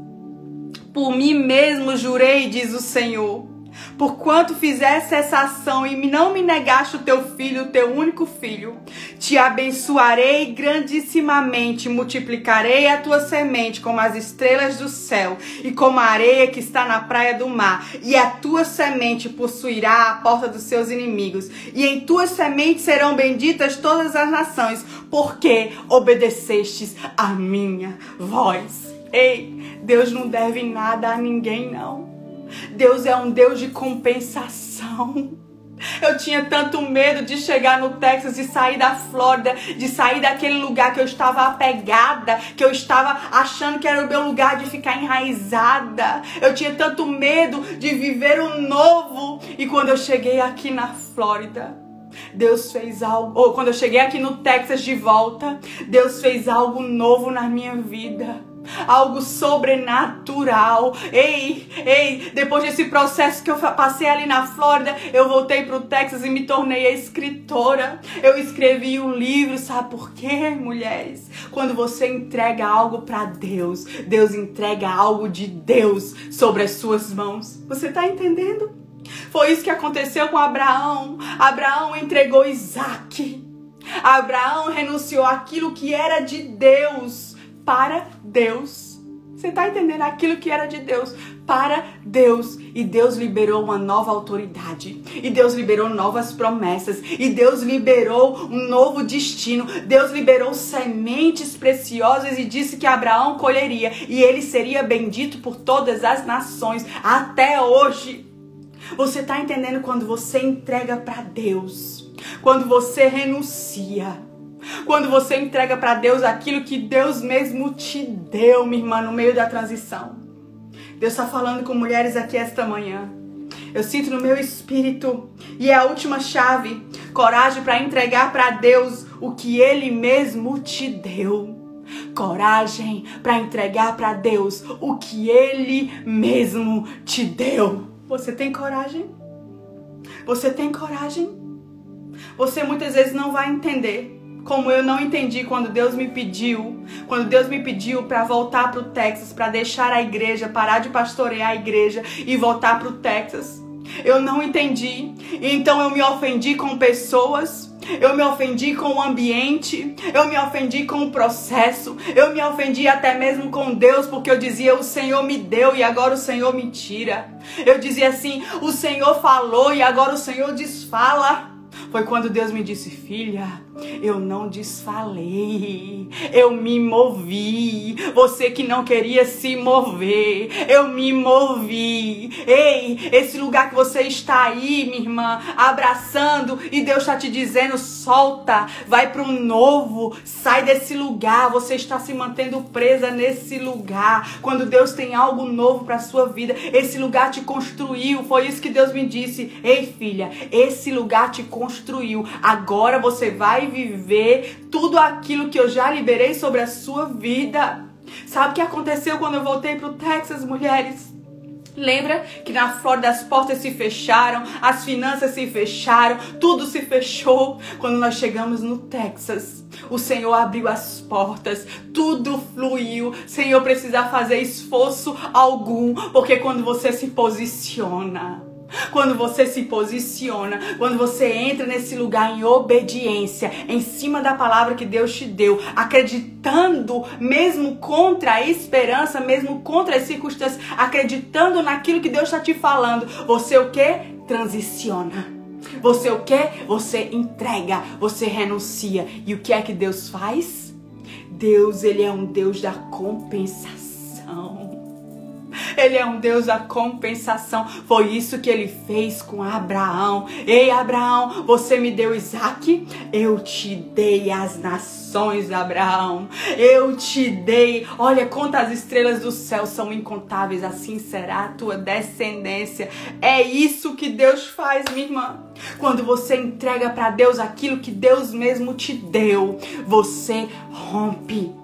Por mim mesmo jurei, diz o Senhor Porquanto fizesse essa ação e não me negaste o teu filho, o teu único filho, te abençoarei grandissimamente, multiplicarei a tua semente como as estrelas do céu e como a areia que está na praia do mar, e a tua semente possuirá a porta dos seus inimigos, e em tua semente serão benditas todas as nações, porque obedecestes a minha voz. Ei, Deus não deve nada a ninguém, não. Deus é um Deus de compensação. Eu tinha tanto medo de chegar no Texas, de sair da Flórida, de sair daquele lugar que eu estava apegada, que eu estava achando que era o meu lugar de ficar enraizada. Eu tinha tanto medo de viver o novo. E quando eu cheguei aqui na Flórida, Deus fez algo. Ou quando eu cheguei aqui no Texas de volta, Deus fez algo novo na minha vida algo sobrenatural. Ei, ei, depois desse processo que eu passei ali na Flórida, eu voltei para o Texas e me tornei escritora. Eu escrevi um livro, sabe por quê, mulheres? Quando você entrega algo para Deus, Deus entrega algo de Deus sobre as suas mãos. Você está entendendo? Foi isso que aconteceu com Abraão. Abraão entregou Isaac. Abraão renunciou aquilo que era de Deus para Deus. Você está entendendo? Aquilo que era de Deus para Deus. E Deus liberou uma nova autoridade. E Deus liberou novas promessas. E Deus liberou um novo destino. Deus liberou sementes preciosas e disse que Abraão colheria. E ele seria bendito por todas as nações. Até hoje. Você está entendendo quando você entrega para Deus? Quando você renuncia? Quando você entrega para Deus aquilo que Deus mesmo te deu, minha irmã, no meio da transição. Deus está falando com mulheres aqui esta manhã. Eu sinto no meu espírito. E é a última chave: coragem para entregar para Deus o que Ele mesmo te deu. Coragem para entregar para Deus o que Ele mesmo te deu. Você tem coragem? Você tem coragem? Você muitas vezes não vai entender como eu não entendi quando Deus me pediu, quando Deus me pediu para voltar para o Texas, para deixar a igreja, parar de pastorear a igreja e voltar para o Texas. Eu não entendi. Então eu me ofendi com pessoas, eu me ofendi com o ambiente, eu me ofendi com o processo, eu me ofendi até mesmo com Deus, porque eu dizia: o Senhor me deu e agora o Senhor me tira. Eu dizia assim: o Senhor falou e agora o Senhor desfala. Foi quando Deus me disse: Filha, eu não desfalei, eu me movi. Você que não queria se mover, eu me movi. Ei, esse lugar que você está aí, minha irmã, abraçando e Deus está te dizendo: solta, vai para um novo, sai desse lugar. Você está se mantendo presa nesse lugar. Quando Deus tem algo novo para sua vida, esse lugar te construiu. Foi isso que Deus me disse: Ei, filha, esse lugar te construiu. Agora você vai viver tudo aquilo que eu já liberei sobre a sua vida. Sabe o que aconteceu quando eu voltei para o Texas, mulheres? Lembra que na Flórida as portas se fecharam, as finanças se fecharam, tudo se fechou. Quando nós chegamos no Texas, o Senhor abriu as portas, tudo fluiu, sem eu precisar fazer esforço algum, porque quando você se posiciona, quando você se posiciona, quando você entra nesse lugar em obediência, em cima da palavra que Deus te deu, acreditando mesmo contra a esperança, mesmo contra as circunstâncias, acreditando naquilo que Deus está te falando, você o que? Transiciona. Você o que? Você entrega, você renuncia. E o que é que Deus faz? Deus, ele é um Deus da compensação. Ele é um Deus da compensação. Foi isso que ele fez com Abraão. Ei, Abraão, você me deu Isaac? Eu te dei as nações, Abraão. Eu te dei. Olha quantas estrelas do céu são incontáveis. Assim será a tua descendência. É isso que Deus faz, minha irmã. Quando você entrega para Deus aquilo que Deus mesmo te deu, você rompe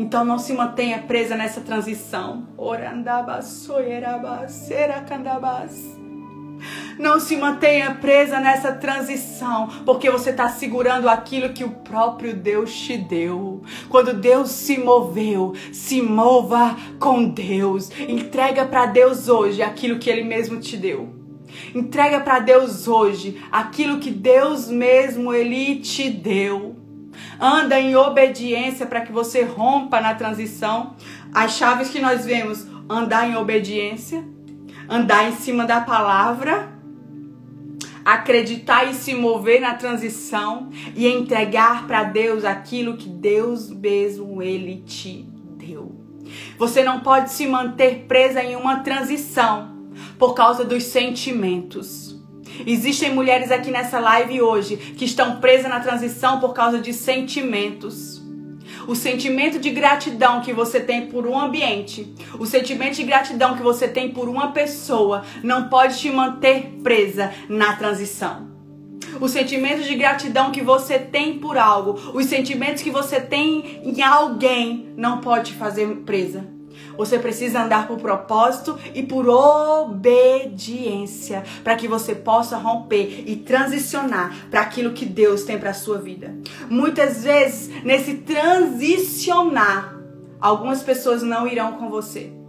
então não se mantenha presa nessa transição. Não se mantenha presa nessa transição, porque você está segurando aquilo que o próprio Deus te deu. Quando Deus se moveu, se mova com Deus. Entrega para Deus hoje aquilo que Ele mesmo te deu. Entrega para Deus hoje aquilo que Deus mesmo Ele te deu anda em obediência para que você rompa na transição. As chaves que nós vemos: andar em obediência, andar em cima da palavra, acreditar e se mover na transição e entregar para Deus aquilo que Deus mesmo ele te deu. Você não pode se manter presa em uma transição por causa dos sentimentos. Existem mulheres aqui nessa live hoje que estão presas na transição por causa de sentimentos. O sentimento de gratidão que você tem por um ambiente, o sentimento de gratidão que você tem por uma pessoa, não pode te manter presa na transição. O sentimento de gratidão que você tem por algo, os sentimentos que você tem em alguém, não pode te fazer presa. Você precisa andar por propósito e por obediência para que você possa romper e transicionar para aquilo que Deus tem para sua vida. Muitas vezes, nesse transicionar, algumas pessoas não irão com você.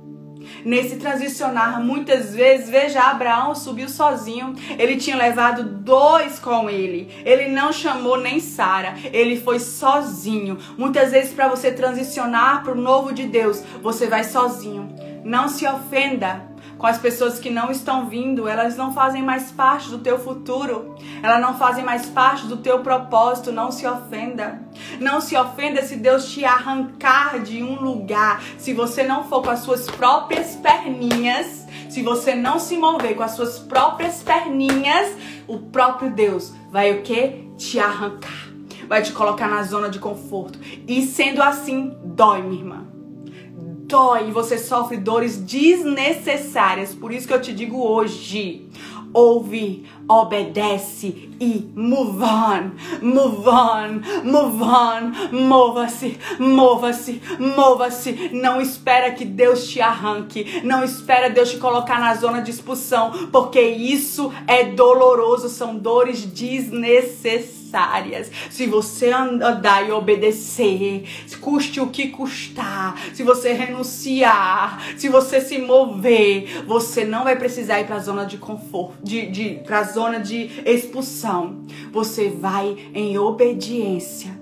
Nesse transicionar, muitas vezes, veja, Abraão subiu sozinho. Ele tinha levado dois com ele. Ele não chamou nem Sara. Ele foi sozinho. Muitas vezes, para você transicionar para o novo de Deus, você vai sozinho. Não se ofenda com as pessoas que não estão vindo, elas não fazem mais parte do teu futuro, elas não fazem mais parte do teu propósito. Não se ofenda. Não se ofenda se Deus te arrancar de um lugar, se você não for com as suas próprias perninhas, se você não se mover com as suas próprias perninhas, o próprio Deus vai o que? Te arrancar. Vai te colocar na zona de conforto. E sendo assim, dói, minha irmã dói você sofre dores desnecessárias. Por isso que eu te digo hoje: ouve, obedece e move on, move on, move on, mova-se, mova-se, mova-se. Não espera que Deus te arranque, não espera Deus te colocar na zona de expulsão, porque isso é doloroso, são dores desnecessárias necessárias. Se você andar e obedecer, custe o que custar, se você renunciar, se você se mover, você não vai precisar ir para a zona de conforto, de, de para a zona de expulsão. Você vai em obediência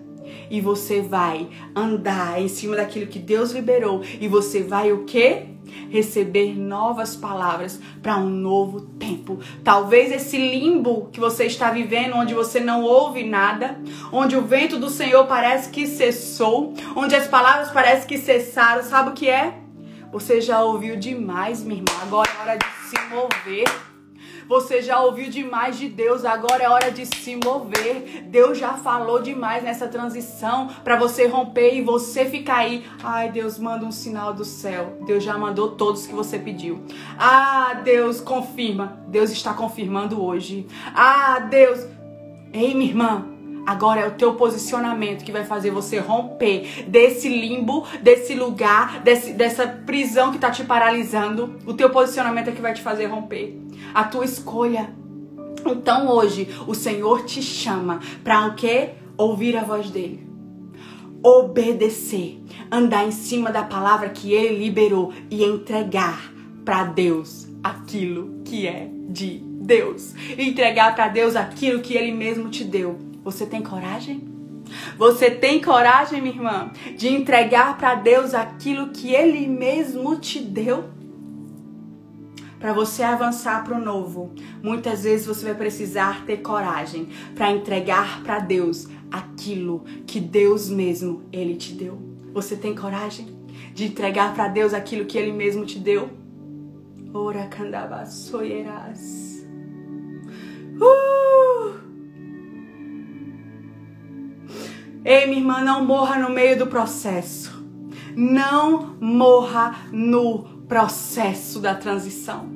e você vai andar em cima daquilo que Deus liberou e você vai o quê? Receber novas palavras para um novo tempo. Talvez esse limbo que você está vivendo, onde você não ouve nada, onde o vento do Senhor parece que cessou, onde as palavras parecem que cessaram, sabe o que é? Você já ouviu demais, minha irmã. Agora é hora de se mover. Você já ouviu demais de Deus, agora é hora de se mover. Deus já falou demais nessa transição para você romper e você ficar aí. Ai, Deus manda um sinal do céu. Deus já mandou todos que você pediu. Ah, Deus confirma. Deus está confirmando hoje. Ah, Deus. Ei, minha irmã, Agora é o teu posicionamento que vai fazer você romper desse limbo, desse lugar, desse, dessa prisão que está te paralisando. O teu posicionamento é que vai te fazer romper. A tua escolha. Então hoje o Senhor te chama para o quê? Ouvir a voz dele. Obedecer, andar em cima da palavra que ele liberou e entregar para Deus aquilo que é de Deus. Entregar para Deus aquilo que ele mesmo te deu. Você tem coragem? Você tem coragem, minha irmã, de entregar para Deus aquilo que Ele mesmo te deu? Para você avançar para o novo, muitas vezes você vai precisar ter coragem para entregar para Deus aquilo que Deus mesmo Ele te deu. Você tem coragem de entregar para Deus aquilo que Ele mesmo te deu? Ora candaba soyeras. Uh! Ei, minha irmã, não morra no meio do processo. Não morra no processo da transição.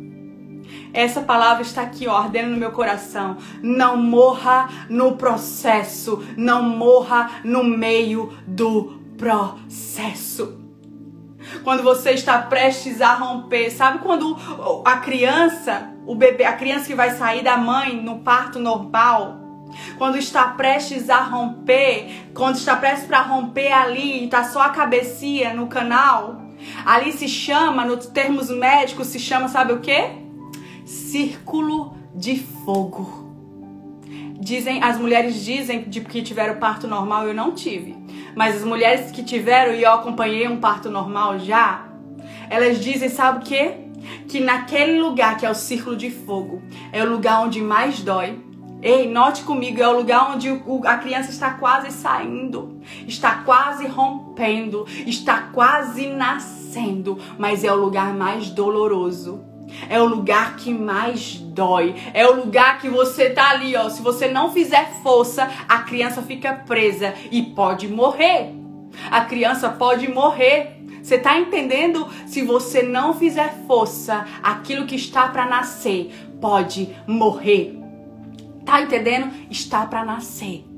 Essa palavra está aqui, ó, ardendo no meu coração. Não morra no processo. Não morra no meio do processo. Quando você está prestes a romper, sabe quando a criança, o bebê, a criança que vai sair da mãe no parto normal, quando está prestes a romper, quando está prestes para romper ali, está só a cabecinha no canal, ali se chama, nos termos médicos, se chama, sabe o que? Círculo de fogo. Dizem, as mulheres dizem de que tiveram parto normal, eu não tive. Mas as mulheres que tiveram e eu acompanhei um parto normal já, elas dizem, sabe o que? Que naquele lugar que é o círculo de fogo, é o lugar onde mais dói, Ei, note comigo, é o lugar onde a criança está quase saindo, está quase rompendo, está quase nascendo, mas é o lugar mais doloroso. É o lugar que mais dói. É o lugar que você tá ali, ó. Se você não fizer força, a criança fica presa e pode morrer. A criança pode morrer. Você tá entendendo? Se você não fizer força, aquilo que está para nascer pode morrer. Tá entendendo? Está para nascer.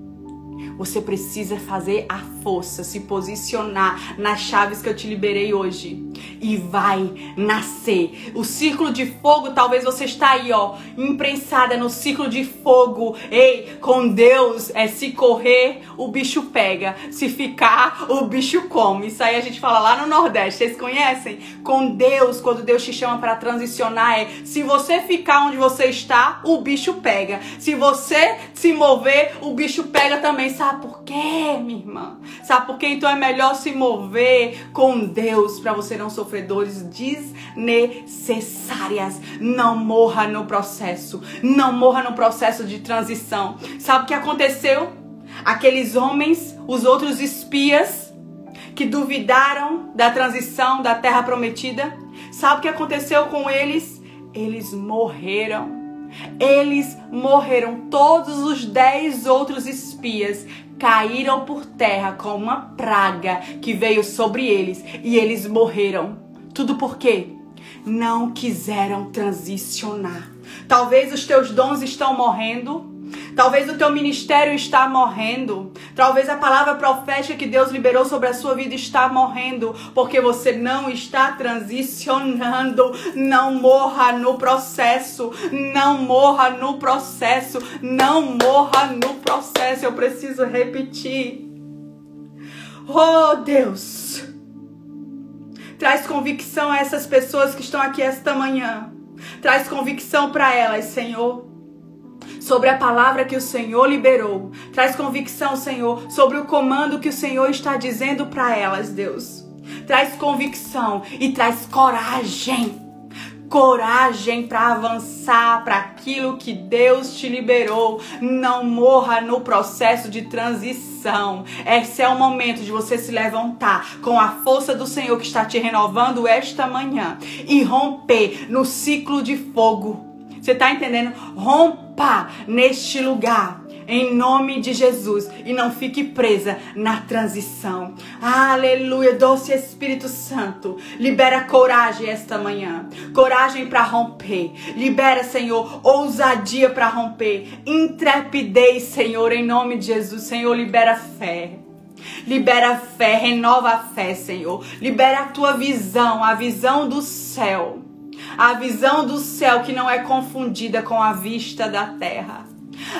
Você precisa fazer a força, se posicionar nas chaves que eu te liberei hoje. E vai nascer. O círculo de fogo, talvez você está aí, ó, imprensada no círculo de fogo. Ei, com Deus é se correr, o bicho pega. Se ficar, o bicho come. Isso aí a gente fala lá no Nordeste. Vocês conhecem? Com Deus, quando Deus te chama para transicionar, é se você ficar onde você está, o bicho pega. Se você se mover, o bicho pega também. Sabe? Sabe por quê, minha irmã? Sabe por quê? Então é melhor se mover com Deus para você não sofrer dores desnecessárias. Não morra no processo. Não morra no processo de transição. Sabe o que aconteceu? Aqueles homens, os outros espias que duvidaram da transição da terra prometida, sabe o que aconteceu com eles? Eles morreram. Eles morreram, todos os dez outros espias caíram por terra com uma praga que veio sobre eles e eles morreram. Tudo por quê? Não quiseram transicionar. Talvez os teus dons estão morrendo, Talvez o teu ministério está morrendo. Talvez a palavra profética que Deus liberou sobre a sua vida está morrendo porque você não está transicionando. Não morra no processo. Não morra no processo. Não morra no processo. Eu preciso repetir. Oh, Deus. Traz convicção a essas pessoas que estão aqui esta manhã. Traz convicção para elas, Senhor sobre a palavra que o Senhor liberou. Traz convicção, Senhor, sobre o comando que o Senhor está dizendo para elas, Deus. Traz convicção e traz coragem. Coragem para avançar para aquilo que Deus te liberou. Não morra no processo de transição. Esse é o momento de você se levantar com a força do Senhor que está te renovando esta manhã e romper no ciclo de fogo você está entendendo? Rompa neste lugar. Em nome de Jesus. E não fique presa na transição. Aleluia. Doce Espírito Santo. Libera coragem esta manhã. Coragem para romper. Libera, Senhor, ousadia para romper. Intrepidez, Senhor, em nome de Jesus. Senhor, libera fé. Libera fé, renova a fé, Senhor. Libera a tua visão, a visão do céu a visão do céu que não é confundida com a vista da terra.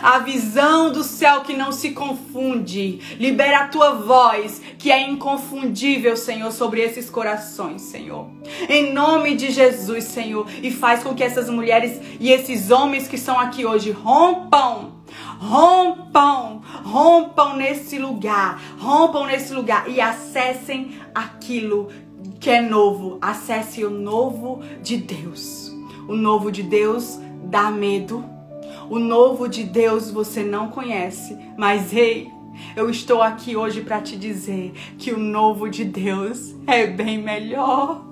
A visão do céu que não se confunde. Libera a tua voz, que é inconfundível, Senhor, sobre esses corações, Senhor. Em nome de Jesus, Senhor. E faz com que essas mulheres e esses homens que estão aqui hoje rompam rompam, rompam nesse lugar, rompam nesse lugar e acessem aquilo que é novo. Acesse o novo de Deus. O novo de Deus dá medo. O novo de Deus você não conhece, mas ei, eu estou aqui hoje para te dizer que o novo de Deus é bem melhor.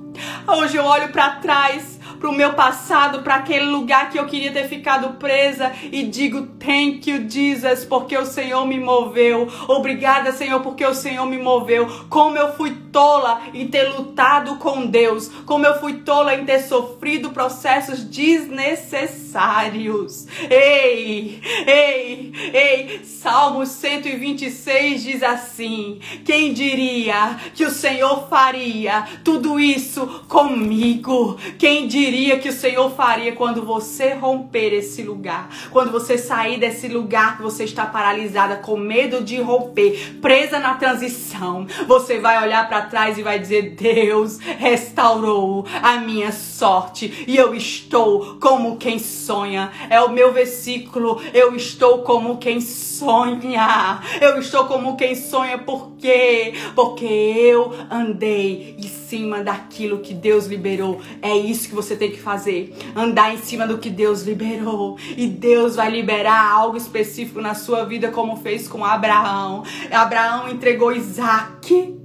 Hoje eu olho para trás para o meu passado, para aquele lugar que eu queria ter ficado presa e digo thank you Jesus, porque o Senhor me moveu. Obrigada, Senhor, porque o Senhor me moveu. Como eu fui tola em ter lutado com Deus, como eu fui tola em ter sofrido processos desnecessários. Ei, ei, ei, Salmo 126 diz assim: Quem diria que o Senhor faria tudo isso comigo? Quem diria diria que o Senhor faria quando você romper esse lugar, quando você sair desse lugar que você está paralisada com medo de romper, presa na transição, você vai olhar para trás e vai dizer: Deus restaurou a minha sorte e eu estou como quem sonha. É o meu versículo. Eu estou como quem sonha. Eu estou como quem sonha por quê? Porque eu andei em cima daquilo que Deus liberou. É isso que você tem que fazer. Andar em cima do que Deus liberou. E Deus vai liberar algo específico na sua vida, como fez com Abraão. Abraão entregou Isaac.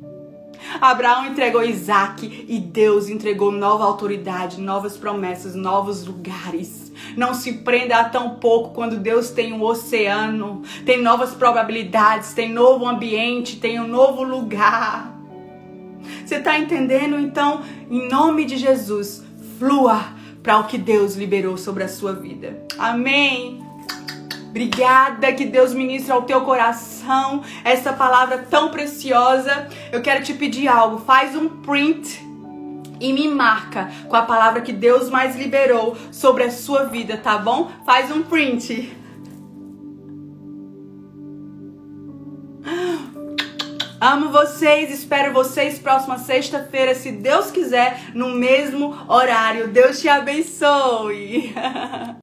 Abraão entregou Isaac e Deus entregou nova autoridade, novas promessas, novos lugares. Não se prenda a tão pouco quando Deus tem um oceano, tem novas probabilidades, tem novo ambiente, tem um novo lugar. Você está entendendo? Então, em nome de Jesus, flua para o que Deus liberou sobre a sua vida. Amém. Obrigada que Deus ministre ao teu coração essa palavra tão preciosa. Eu quero te pedir algo, faz um print e me marca com a palavra que Deus mais liberou sobre a sua vida, tá bom? Faz um print. Amo vocês, espero vocês próxima sexta-feira, se Deus quiser, no mesmo horário. Deus te abençoe.